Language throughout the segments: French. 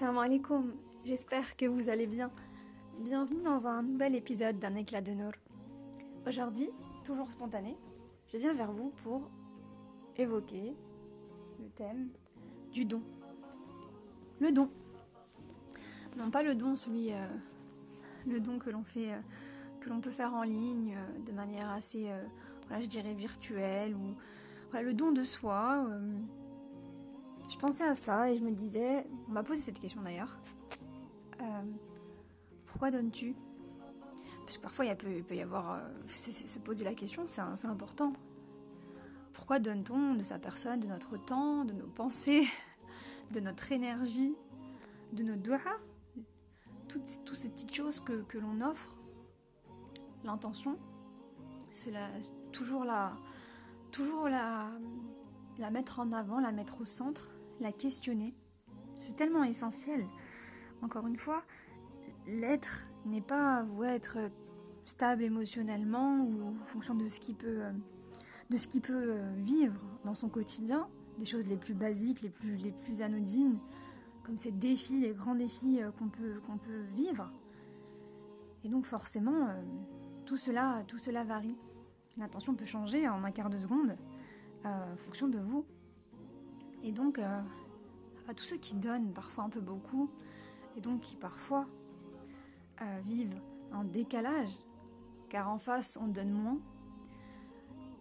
Salam alaikum, j'espère que vous allez bien. Bienvenue dans un nouvel épisode d'un éclat de Nour. Aujourd'hui, toujours spontané, je viens vers vous pour évoquer le thème du don. Le don. Non pas le don, celui, euh, le don que l'on fait, euh, que l'on peut faire en ligne euh, de manière assez, voilà, je dirais virtuelle ou voilà, le don de soi je pensais à ça et je me disais, on m'a posé cette question d'ailleurs, euh, pourquoi donnes-tu? Parce que parfois il peut, y avoir, euh, se poser la question, c'est important. Pourquoi donne-t-on de sa personne, de notre temps, de nos pensées, de notre énergie, de nos doigts, toutes, ces petites choses que, l'on offre, l'intention, cela toujours la, toujours la mettre en avant, la mettre au centre, la questionner. C'est tellement essentiel. Encore une fois, l'être n'est pas voué être stable émotionnellement ou en fonction de ce qu'il peut, qu'il peut vivre dans son quotidien, des choses les plus basiques, les plus, anodines, comme ces défis, les grands défis qu'on peut, qu'on peut vivre. Et donc forcément, euh, tout, cela, tout cela varie. L'intention peut changer en un quart de seconde euh, en fonction de vous. Et donc, euh, à tous ceux qui donnent parfois un peu beaucoup, et donc qui parfois euh, vivent un décalage, car en face on donne moins,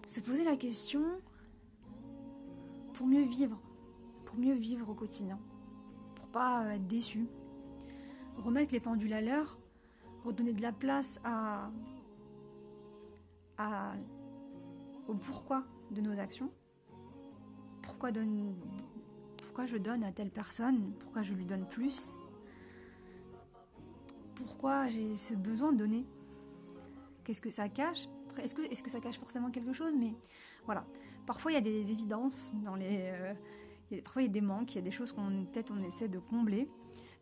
se poser la question pour mieux vivre, pour mieux vivre au quotidien, pour pas euh, être déçu, remettre les pendules à l'heure, redonner de la place au pourquoi de nos actions pourquoi, donne, pourquoi je donne à telle personne, pourquoi je lui donne plus, pourquoi j'ai ce besoin de donner, qu'est-ce que ça cache, est-ce que, ça cache forcément quelque chose, mais voilà, parfois il y a des évidences dans les... Euh, parfois il y a des manques, il y a des choses qu'on peut-être on essaie de combler.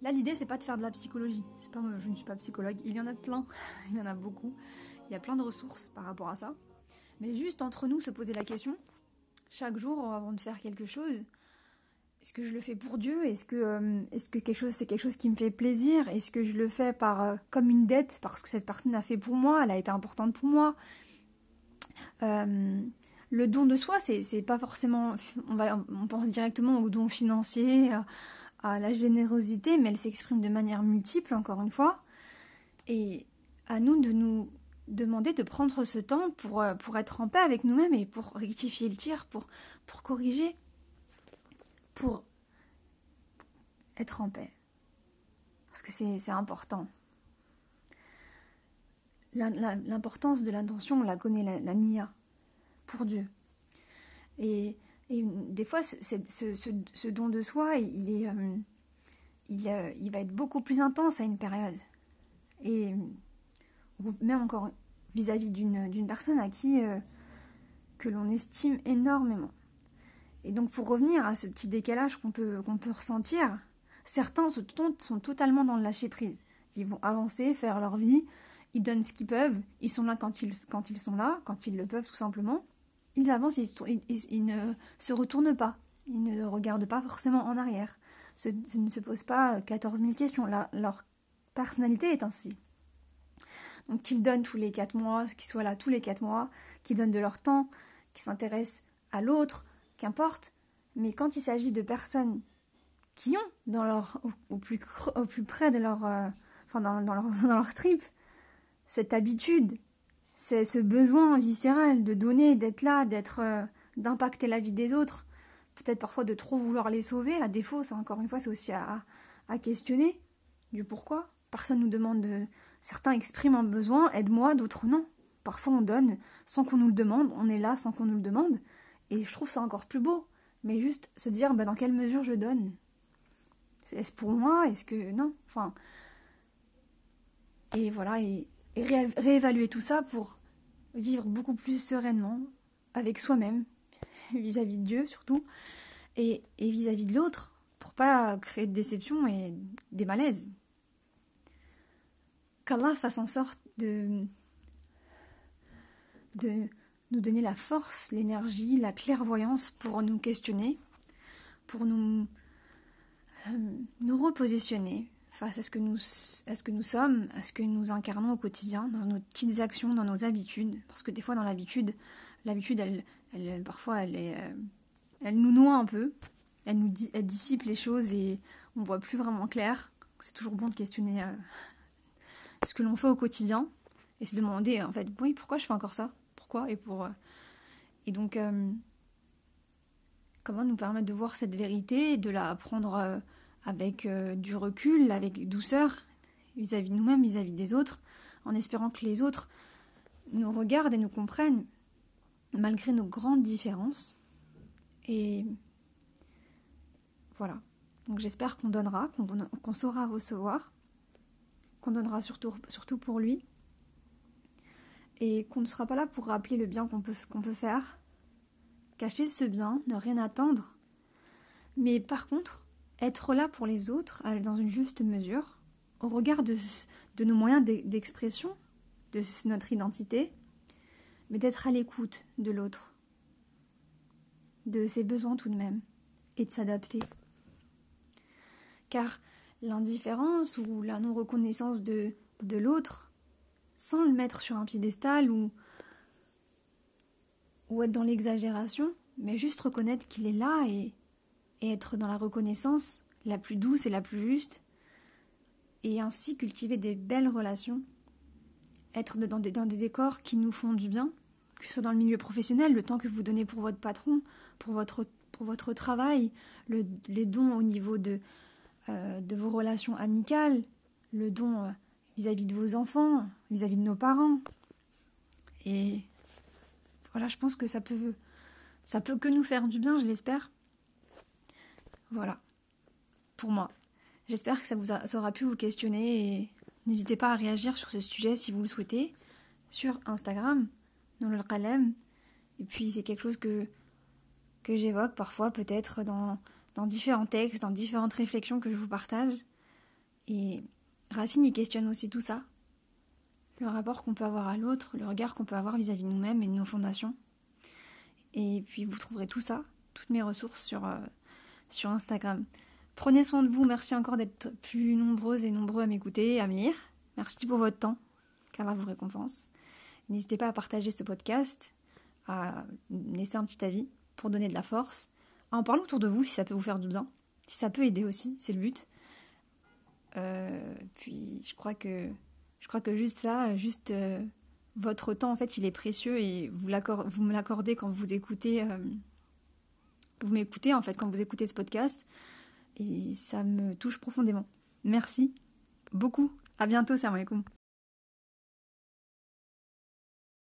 Là, l'idée, c'est pas de faire de la psychologie. Je ne suis pas psychologue. Il y en a plein. Il y en a beaucoup. Il y a plein de ressources par rapport à ça. Mais juste entre nous, se poser la question chaque jour avant de faire quelque chose. Est-ce que je le fais pour Dieu? Est-ce que, euh, est-ce que quelque chose, c'est quelque chose qui me fait plaisir? Est-ce que je le fais par, euh, comme une dette? Parce que cette personne a fait pour moi, elle a été importante pour moi euh, Le don de soi, c'est, c'est pas forcément. On, va, on pense directement au don financier, à, à la générosité, mais elle s'exprime de manière multiple, encore une fois. Et à nous de nous demander de prendre ce temps pour, euh, pour être en paix avec nous-mêmes et pour rectifier le tir, pour, pour corriger, pour être en paix. Parce que c'est important. L'importance de l'intention, on la connaît, la, nia, pour Dieu. Et, et des fois, ce, ce, ce, don de soi, il, est, euh, il, euh, il va être beaucoup plus intense à une période. Et même encore vis-à-vis d'une personne à qui euh, que l'on estime énormément. Et donc pour revenir à ce petit décalage qu'on peut, qu'on peut ressentir, certains sont, totalement dans le lâcher prise. Ils vont avancer, faire leur vie, ils donnent ce qu'ils peuvent, ils sont là quand ils, quand ils sont là, quand ils le peuvent tout simplement. Ils avancent, ils, ils, ne se retournent pas, ils ne regardent pas forcément en arrière, ils ne se posent pas 14 000 questions. leur personnalité est ainsi. Donc qu'ils donnent tous les quatre mois, qu'ils soient là tous les quatre mois, qu'ils donnent de leur temps, qu'ils s'intéressent à l'autre, qu'importe. Mais quand il s'agit de personnes qui ont dans leur, au, plus, au plus près de leur, euh, enfin dans, leur, dans leur trip, cette habitude, c'est ce besoin viscéral de donner, d'être là, d'être, euh, d'impacter la vie des autres, peut-être parfois de trop vouloir les sauver, à défaut, ça encore une fois, c'est aussi à, à questionner du pourquoi. Personne nous demande de, Certains expriment un besoin, aide-moi, d'autres non. Parfois on donne sans qu'on nous le demande, on est là sans qu'on nous le demande. Et je trouve ça encore plus beau. Mais juste se dire bah, dans quelle mesure je donne? Est-ce pour moi? Est-ce que. Non? Enfin. Et voilà, et, réévaluer tout ça pour vivre beaucoup plus sereinement avec soi-même, vis-à-vis de Dieu surtout, et vis-à-vis de l'autre, pour pas créer de déception et des malaises qu'Allah fasse en sorte de, de nous donner la force, l'énergie, la clairvoyance pour nous questionner, pour nous, euh, nous repositionner face à ce que nous, à ce que nous sommes, à ce que nous incarnons au quotidien, dans nos petites actions, dans nos habitudes. Parce que des fois, dans l'habitude, l'habitude, elle, elle, parfois, elle, est, euh, elle nous noie un peu. Elle nous elle dissipe les choses et on voit plus vraiment clair. C'est toujours bon de questionner euh, ce que l'on fait au quotidien et se demander en fait, oui, pourquoi je fais encore ça? Pourquoi? Et pour euh, et donc comment nous permettre de voir cette vérité et de la prendre avec euh, du recul, avec douceur vis-à-vis de nous-mêmes, vis-à-vis des autres, en espérant que les autres nous regardent et nous comprennent malgré nos grandes différences. Et voilà. Donc j'espère qu'on donnera, qu'on saura recevoir, qu'on donnera surtout, surtout pour lui, et qu'on ne sera pas là pour rappeler le bien qu'on peut, faire, cacher ce bien, ne rien attendre, mais par contre, être là pour les autres dans une juste mesure, au regard de, nos moyens d'expression, de notre identité, mais d'être à l'écoute de l'autre, de ses besoins tout de même, et de s'adapter. Car l'indifférence ou la non-reconnaissance de, de l'autre, sans le mettre sur un piédestal ou, être dans l'exagération, mais juste reconnaître qu'il est là et, et être dans la reconnaissance la plus douce et la plus juste, et ainsi cultiver des belles relations, être dans des, dans décors qui nous font du bien, que ce soit dans le milieu professionnel, le temps que vous donnez pour votre patron, pour votre, pour travail, le, les dons au niveau de, euh, de vos relations amicales, le don euh, vis-à-vis de vos enfants, vis-à-vis -vis de nos parents. Et voilà, je pense que ça peut, que nous faire du bien, je l'espère. Voilà, pour moi. J'espère que ça, aura pu vous questionner et n'hésitez pas à réagir sur ce sujet si vous le souhaitez sur Instagram, dans le Qalem. Et puis c'est quelque chose que, que j'évoque parfois peut-être dans, dans différents textes, dans différentes réflexions que je vous partage. Et Racine y questionne aussi tout ça. Le rapport qu'on peut avoir à l'autre, le regard qu'on peut avoir vis-à-vis de nous-mêmes et de nos fondations. Et puis vous trouverez tout ça, toutes mes ressources sur, euh, sur Instagram. Prenez soin de vous. Merci encore d'être plus nombreuses et nombreux à m'écouter, à me lire. Merci pour votre temps, car vous récompense. N'hésitez pas à partager ce podcast, à laisser un petit avis pour donner de la force, en parler autour de vous si ça peut vous faire du bien, si ça peut aider aussi, c'est le but. Euh, puis je crois que je crois que juste ça, juste euh, votre temps en fait, il est précieux et vous, vous me l'accordez quand vous écoutez. Euh, vous m'écoutez en fait quand vous écoutez ce podcast et ça me touche profondément. Merci beaucoup. À bientôt, salam alaikum.